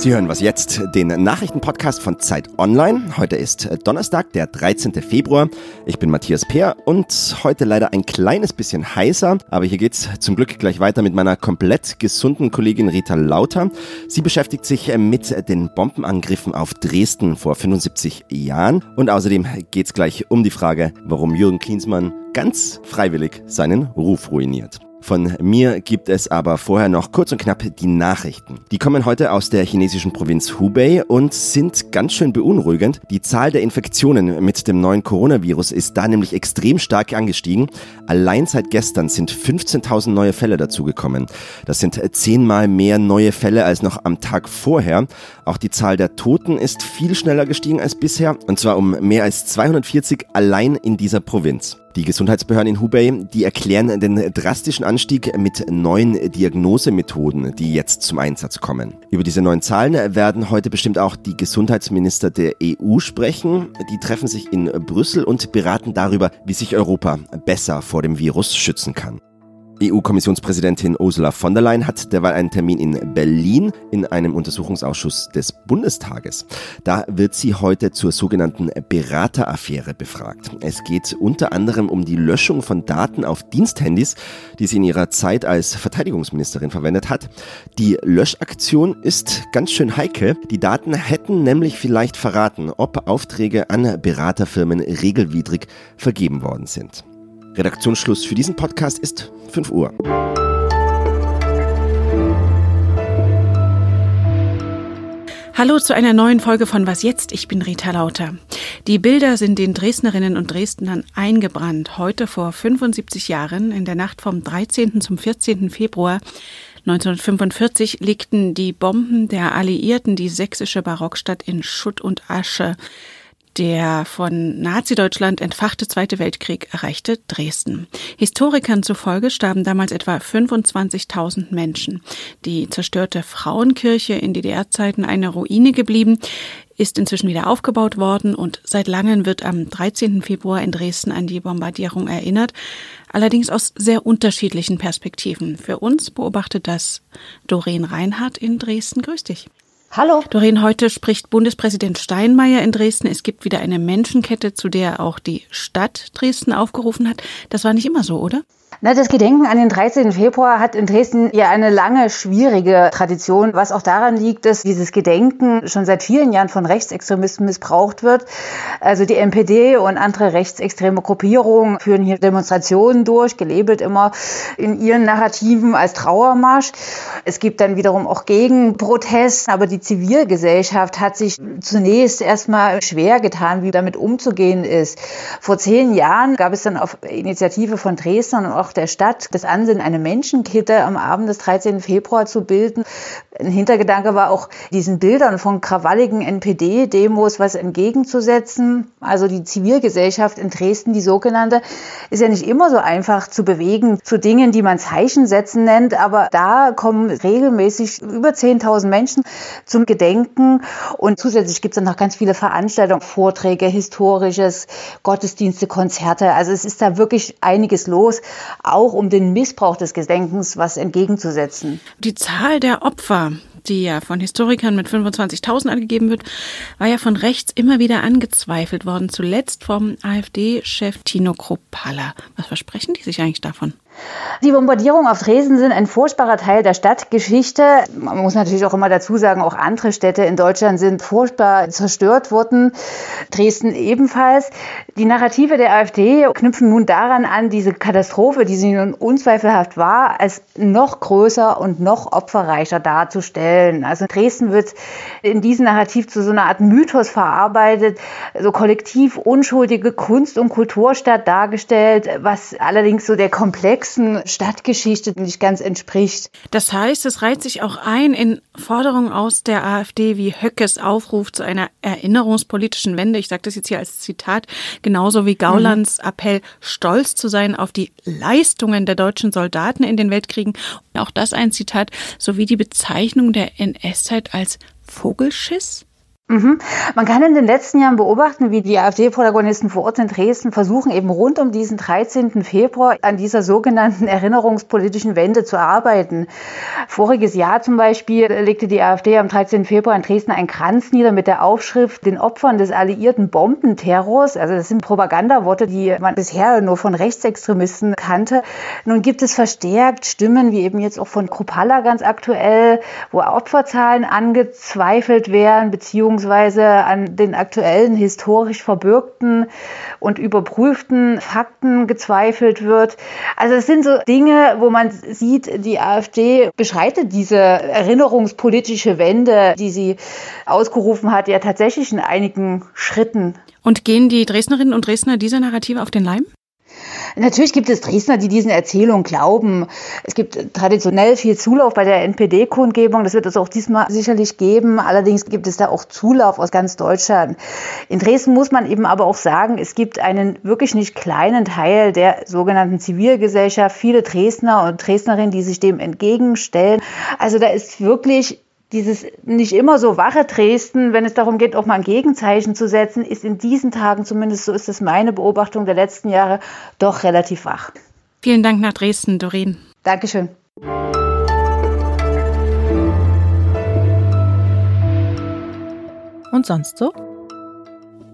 Sie hören was jetzt, den Nachrichtenpodcast von Zeit Online. Heute ist Donnerstag, der 13. Februar. Ich bin Matthias Peer und heute leider ein kleines bisschen heißer, aber hier geht's zum Glück gleich weiter mit meiner komplett gesunden Kollegin Rita Lauter. Sie beschäftigt sich mit den Bombenangriffen auf Dresden vor 75 Jahren und außerdem geht's gleich um die Frage, warum Jürgen Klinsmann ganz freiwillig seinen Ruf ruiniert. Von mir gibt es aber vorher noch kurz und knapp die Nachrichten. Die kommen heute aus der chinesischen Provinz Hubei und sind ganz schön beunruhigend. Die Zahl der Infektionen mit dem neuen Coronavirus ist da nämlich extrem stark angestiegen. Allein seit gestern sind 15.000 neue Fälle dazugekommen. Das sind zehnmal mehr neue Fälle als noch am Tag vorher. Auch die Zahl der Toten ist viel schneller gestiegen als bisher und zwar um mehr als 240 allein in dieser Provinz. Die Gesundheitsbehörden in Hubei, die erklären den drastischen Anstieg mit neuen Diagnosemethoden, die jetzt zum Einsatz kommen. Über diese neuen Zahlen werden heute bestimmt auch die Gesundheitsminister der EU sprechen. Die treffen sich in Brüssel und beraten darüber, wie sich Europa besser vor dem Virus schützen kann. EU-Kommissionspräsidentin Ursula von der Leyen hat derweil einen Termin in Berlin in einem Untersuchungsausschuss des Bundestages. Da wird sie heute zur sogenannten Berateraffäre befragt. Es geht unter anderem um die Löschung von Daten auf Diensthandys, die sie in ihrer Zeit als Verteidigungsministerin verwendet hat. Die Löschaktion ist ganz schön heikel. Die Daten hätten nämlich vielleicht verraten, ob Aufträge an Beraterfirmen regelwidrig vergeben worden sind. Redaktionsschluss für diesen Podcast ist 5 Uhr. Hallo zu einer neuen Folge von Was jetzt? Ich bin Rita Lauter. Die Bilder sind den Dresdnerinnen und Dresdnern eingebrannt. Heute vor 75 Jahren, in der Nacht vom 13. zum 14. Februar 1945, legten die Bomben der Alliierten die sächsische Barockstadt in Schutt und Asche. Der von Nazi-Deutschland entfachte Zweite Weltkrieg erreichte Dresden. Historikern zufolge starben damals etwa 25.000 Menschen. Die zerstörte Frauenkirche in DDR-Zeiten eine Ruine geblieben, ist inzwischen wieder aufgebaut worden und seit langem wird am 13. Februar in Dresden an die Bombardierung erinnert, allerdings aus sehr unterschiedlichen Perspektiven. Für uns beobachtet das Doreen Reinhardt in Dresden. Grüß dich. Hallo. Doreen, heute spricht Bundespräsident Steinmeier in Dresden. Es gibt wieder eine Menschenkette, zu der auch die Stadt Dresden aufgerufen hat. Das war nicht immer so, oder? Na, das Gedenken an den 13. Februar hat in Dresden ja eine lange, schwierige Tradition, was auch daran liegt, dass dieses Gedenken schon seit vielen Jahren von Rechtsextremisten missbraucht wird. Also die NPD und andere rechtsextreme Gruppierungen führen hier Demonstrationen durch, gelabelt immer in ihren Narrativen als Trauermarsch. Es gibt dann wiederum auch Gegenprotest, aber die Zivilgesellschaft hat sich zunächst erstmal schwer getan, wie damit umzugehen ist. Vor zehn Jahren gab es dann auf Initiative von Dresden und auch der Stadt das Ansinnen, eine Menschenkette am Abend des 13. Februar zu bilden. Ein Hintergedanke war auch, diesen Bildern von krawalligen NPD-Demos was entgegenzusetzen. Also die Zivilgesellschaft in Dresden, die sogenannte, ist ja nicht immer so einfach zu bewegen zu Dingen, die man Zeichen setzen nennt. Aber da kommen regelmäßig über 10.000 Menschen zum Gedenken. Und zusätzlich gibt es dann noch ganz viele Veranstaltungen, Vorträge, historisches, Gottesdienste, Konzerte. Also es ist da wirklich einiges los auch um den Missbrauch des Gedenkens was entgegenzusetzen. Die Zahl der Opfer, die ja von Historikern mit 25.000 angegeben wird, war ja von rechts immer wieder angezweifelt worden, zuletzt vom AfD-Chef Tino Kropalla. Was versprechen die sich eigentlich davon? Die Bombardierungen auf Dresden sind ein furchtbarer Teil der Stadtgeschichte. Man muss natürlich auch immer dazu sagen, auch andere Städte in Deutschland sind furchtbar zerstört worden. Dresden ebenfalls. Die Narrative der AfD knüpfen nun daran an, diese Katastrophe, die sie nun unzweifelhaft war, als noch größer und noch opferreicher darzustellen. Also Dresden wird in diesem Narrativ zu so einer Art Mythos verarbeitet, so kollektiv unschuldige Kunst- und Kulturstadt dargestellt, was allerdings so der Komplex komplexen Stadtgeschichte nicht ganz entspricht. Das heißt, es reiht sich auch ein in Forderungen aus der AfD wie Höckes Aufruf zu einer erinnerungspolitischen Wende. Ich sage das jetzt hier als Zitat, genauso wie Gaulands mhm. Appell, stolz zu sein auf die Leistungen der deutschen Soldaten in den Weltkriegen. Auch das ein Zitat, sowie die Bezeichnung der NS-Zeit als Vogelschiss. Mhm. Man kann in den letzten Jahren beobachten, wie die AfD-Protagonisten vor Ort in Dresden versuchen, eben rund um diesen 13. Februar an dieser sogenannten erinnerungspolitischen Wende zu arbeiten. Voriges Jahr zum Beispiel legte die AfD am 13. Februar in Dresden einen Kranz nieder mit der Aufschrift den Opfern des alliierten Bombenterrors. Also das sind Propagandaworte, die man bisher nur von Rechtsextremisten kannte. Nun gibt es verstärkt Stimmen, wie eben jetzt auch von Kropalla ganz aktuell, wo Opferzahlen angezweifelt werden, beziehungsweise beziehungsweise an den aktuellen historisch verbürgten und überprüften Fakten gezweifelt wird. Also es sind so Dinge, wo man sieht, die AfD beschreitet diese erinnerungspolitische Wende, die sie ausgerufen hat, ja tatsächlich in einigen Schritten. Und gehen die Dresdnerinnen und Dresdner dieser Narrative auf den Leim? Natürlich gibt es Dresdner, die diesen Erzählungen glauben. Es gibt traditionell viel Zulauf bei der NPD-Kundgebung. Das wird es auch diesmal sicherlich geben. Allerdings gibt es da auch Zulauf aus ganz Deutschland. In Dresden muss man eben aber auch sagen, es gibt einen wirklich nicht kleinen Teil der sogenannten Zivilgesellschaft, viele Dresdner und Dresdnerinnen, die sich dem entgegenstellen. Also da ist wirklich dieses nicht immer so wache Dresden, wenn es darum geht, auch mal ein Gegenzeichen zu setzen, ist in diesen Tagen, zumindest so ist es meine Beobachtung der letzten Jahre, doch relativ wach. Vielen Dank nach Dresden, Doreen. Dankeschön. Und sonst so?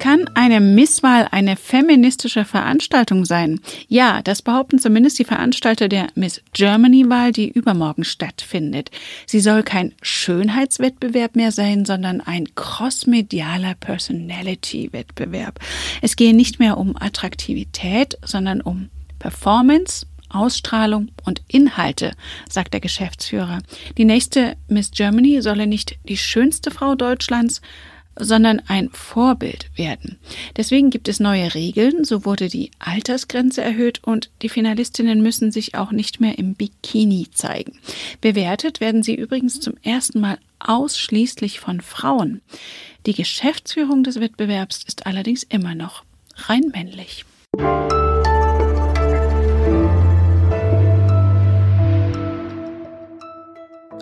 Kann eine Misswahl eine feministische Veranstaltung sein? Ja, das behaupten zumindest die Veranstalter der Miss Germany-Wahl, die übermorgen stattfindet. Sie soll kein Schönheitswettbewerb mehr sein, sondern ein crossmedialer Personality-Wettbewerb. Es gehe nicht mehr um Attraktivität, sondern um Performance, Ausstrahlung und Inhalte, sagt der Geschäftsführer. Die nächste Miss Germany solle nicht die schönste Frau Deutschlands, sondern ein Vorbild werden. Deswegen gibt es neue Regeln, so wurde die Altersgrenze erhöht und die Finalistinnen müssen sich auch nicht mehr im Bikini zeigen. Bewertet werden sie übrigens zum ersten Mal ausschließlich von Frauen. Die Geschäftsführung des Wettbewerbs ist allerdings immer noch rein männlich.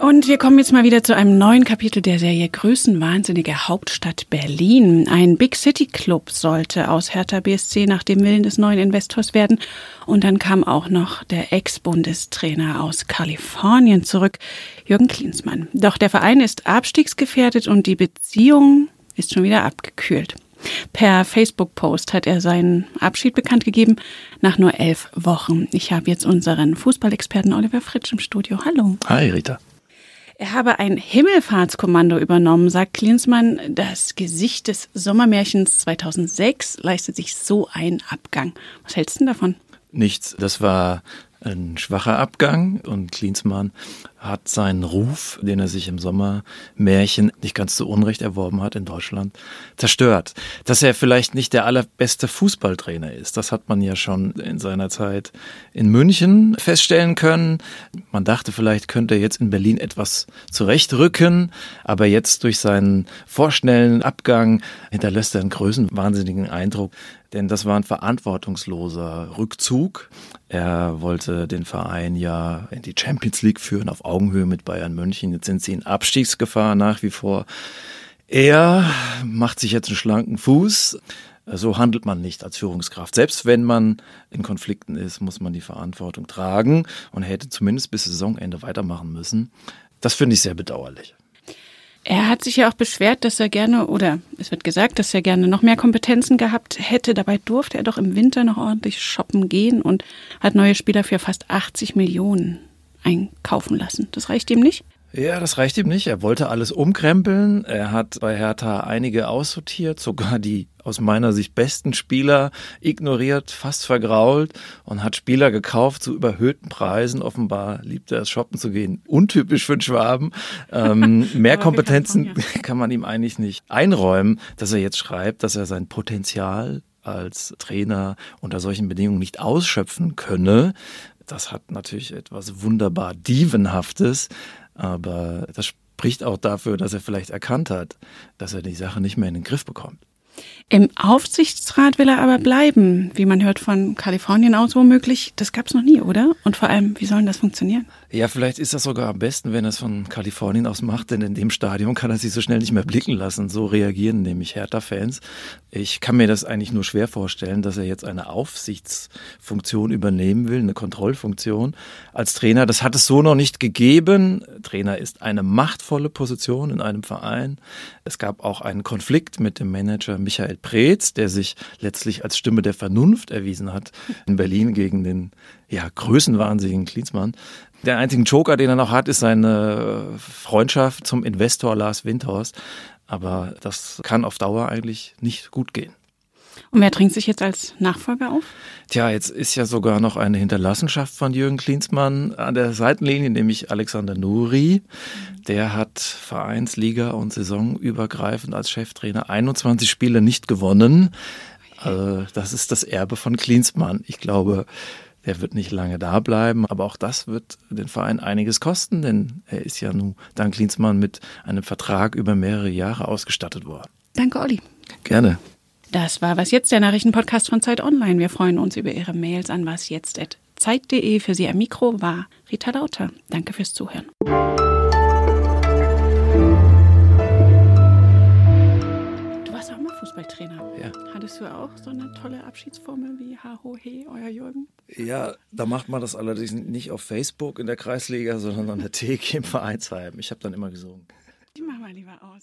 Und wir kommen jetzt mal wieder zu einem neuen Kapitel der Serie Größenwahnsinnige Hauptstadt Berlin. Ein Big City Club sollte aus Hertha BSC nach dem Willen des neuen Investors werden. Und dann kam auch noch der Ex-Bundestrainer aus Kalifornien zurück, Jürgen Klinsmann. Doch der Verein ist abstiegsgefährdet und die Beziehung ist schon wieder abgekühlt. Per Facebook-Post hat er seinen Abschied bekannt gegeben nach nur elf Wochen. Ich habe jetzt unseren Fußballexperten Oliver Fritsch im Studio. Hallo. Hi, Rita. Er habe ein Himmelfahrtskommando übernommen, sagt Klinsmann. Das Gesicht des Sommermärchens 2006 leistet sich so einen Abgang. Was hältst du denn davon? Nichts. Das war ein schwacher Abgang und Klinsmann hat seinen Ruf, den er sich im Sommermärchen nicht ganz zu Unrecht erworben hat in Deutschland, zerstört. Dass er vielleicht nicht der allerbeste Fußballtrainer ist, das hat man ja schon in seiner Zeit in München feststellen können. Man dachte, vielleicht könnte er jetzt in Berlin etwas zurechtrücken, aber jetzt durch seinen vorschnellen Abgang hinterlässt er einen größenwahnsinnigen Eindruck, denn das war ein verantwortungsloser Rückzug. Er wollte den Verein ja in die Champions League führen, auf Augenhöhe mit Bayern München. Jetzt sind sie in Abstiegsgefahr nach wie vor. Er macht sich jetzt einen schlanken Fuß. So handelt man nicht als Führungskraft. Selbst wenn man in Konflikten ist, muss man die Verantwortung tragen und hätte zumindest bis Saisonende weitermachen müssen. Das finde ich sehr bedauerlich. Er hat sich ja auch beschwert, dass er gerne, oder es wird gesagt, dass er gerne noch mehr Kompetenzen gehabt hätte. Dabei durfte er doch im Winter noch ordentlich shoppen gehen und hat neue Spieler für fast 80 Millionen einkaufen lassen. Das reicht ihm nicht? Ja, das reicht ihm nicht. Er wollte alles umkrempeln. Er hat bei Hertha einige aussortiert, sogar die aus meiner Sicht besten Spieler ignoriert, fast vergrault und hat Spieler gekauft zu überhöhten Preisen. Offenbar liebt er es, shoppen zu gehen. Untypisch für einen Schwaben. Ähm, mehr Kompetenzen kann man ihm eigentlich nicht einräumen, dass er jetzt schreibt, dass er sein Potenzial als Trainer unter solchen Bedingungen nicht ausschöpfen könne. Das hat natürlich etwas wunderbar Dievenhaftes, aber das spricht auch dafür, dass er vielleicht erkannt hat, dass er die Sache nicht mehr in den Griff bekommt. Im Aufsichtsrat will er aber bleiben, wie man hört von Kalifornien aus womöglich. Das gab es noch nie, oder? Und vor allem, wie soll das funktionieren? Ja, vielleicht ist das sogar am besten, wenn er es von Kalifornien aus macht, denn in dem Stadion kann er sich so schnell nicht mehr blicken lassen. So reagieren nämlich Hertha-Fans. Ich kann mir das eigentlich nur schwer vorstellen, dass er jetzt eine Aufsichtsfunktion übernehmen will, eine Kontrollfunktion als Trainer. Das hat es so noch nicht gegeben. Trainer ist eine machtvolle Position in einem Verein. Es gab auch einen Konflikt mit dem Manager Michael Preetz, der sich letztlich als Stimme der Vernunft erwiesen hat in Berlin gegen den ja, größenwahnsinnigen Klinsmann. Der einzige Joker, den er noch hat, ist seine Freundschaft zum Investor Lars Windhorst. Aber das kann auf Dauer eigentlich nicht gut gehen. Und wer dringt sich jetzt als Nachfolger auf? Tja, jetzt ist ja sogar noch eine Hinterlassenschaft von Jürgen Klinsmann an der Seitenlinie, nämlich Alexander Nuri. Der hat Vereinsliga und saisonübergreifend als Cheftrainer 21 Spiele nicht gewonnen. Also das ist das Erbe von Klinsmann. Ich glaube, der wird nicht lange da bleiben, aber auch das wird den Verein einiges kosten, denn er ist ja nun dank Klinsmann mit einem Vertrag über mehrere Jahre ausgestattet worden. Danke, Olli. Gerne. Das war Was Jetzt, der Nachrichtenpodcast von Zeit Online. Wir freuen uns über Ihre Mails an wasjetzt.zeit.de. Für Sie am Mikro war Rita Lauter. Danke fürs Zuhören. Du warst auch mal Fußballtrainer. Ja. Hattest du auch so eine tolle Abschiedsformel wie Ha Ho He, euer Jürgen? Ja, da macht man das allerdings nicht auf Facebook in der Kreisliga, sondern an der Theke im Vereinsheim. Ich habe dann immer gesungen. Die machen wir lieber aus.